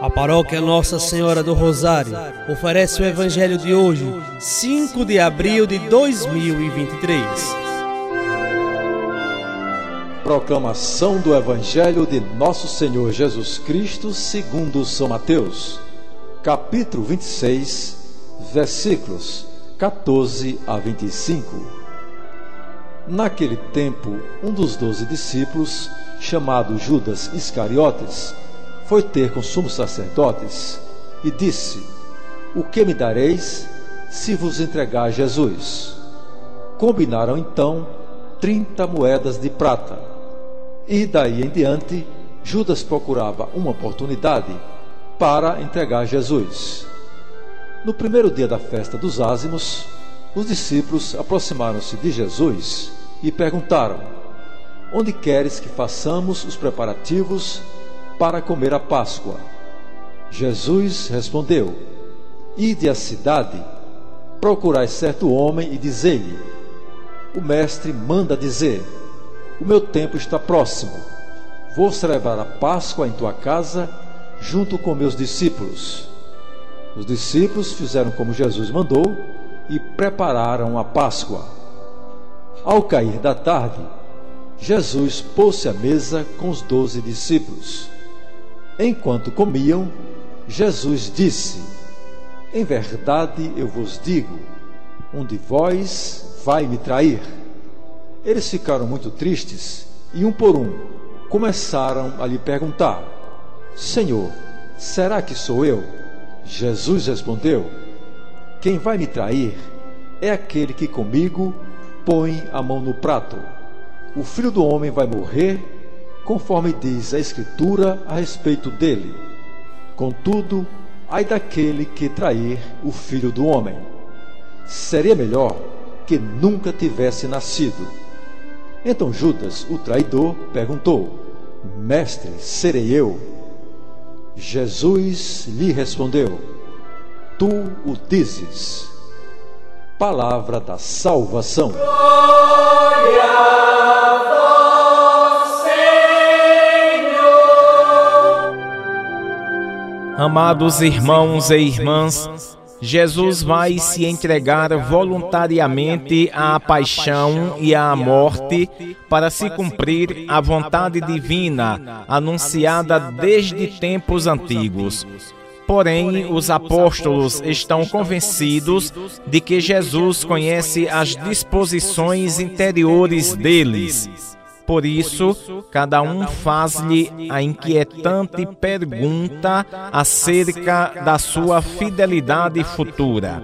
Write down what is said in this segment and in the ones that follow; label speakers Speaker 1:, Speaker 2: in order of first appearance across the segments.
Speaker 1: A paróquia Nossa Senhora do Rosário oferece o Evangelho de hoje, 5 de abril de 2023.
Speaker 2: Proclamação do Evangelho de Nosso Senhor Jesus Cristo, segundo São Mateus, capítulo 26, versículos 14 a 25. Naquele tempo, um dos doze discípulos, chamado Judas Iscariotes, foi ter com os sumos sacerdotes e disse: O que me dareis se vos entregar Jesus? Combinaram então trinta moedas de prata. E daí em diante, Judas procurava uma oportunidade para entregar Jesus. No primeiro dia da festa dos ázimos, os discípulos aproximaram-se de Jesus e perguntaram: Onde queres que façamos os preparativos para comer a Páscoa. Jesus respondeu: Ide à cidade, procurai certo homem e dizei-lhe: O mestre manda dizer: O meu tempo está próximo. Vou celebrar a Páscoa em tua casa, junto com meus discípulos. Os discípulos fizeram como Jesus mandou e prepararam a Páscoa. Ao cair da tarde, Jesus pôs-se à mesa com os doze discípulos. Enquanto comiam, Jesus disse: Em verdade eu vos digo, um de vós vai me trair. Eles ficaram muito tristes e, um por um, começaram a lhe perguntar: Senhor, será que sou eu? Jesus respondeu: Quem vai me trair é aquele que comigo põe a mão no prato. O filho do homem vai morrer conforme diz a Escritura a respeito dele. Contudo, ai daquele que trair o filho do homem. Seria melhor que nunca tivesse nascido. Então Judas, o traidor, perguntou: Mestre, serei eu? Jesus lhe respondeu: Tu o dizes. Palavra da salvação. Glória!
Speaker 3: Amados irmãos e irmãs, Jesus vai se entregar voluntariamente à paixão e à morte para se cumprir a vontade divina anunciada desde tempos antigos. Porém, os apóstolos estão convencidos de que Jesus conhece as disposições interiores deles por isso, cada um faz-lhe a inquietante pergunta acerca da sua fidelidade futura.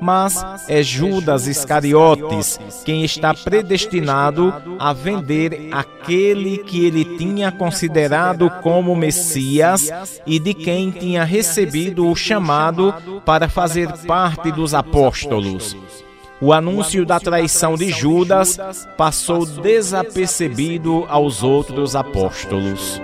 Speaker 3: Mas é Judas Iscariotes quem está predestinado a vender aquele que ele tinha considerado como Messias e de quem tinha recebido o chamado para fazer parte dos apóstolos. O anúncio da traição de Judas passou desapercebido aos outros apóstolos.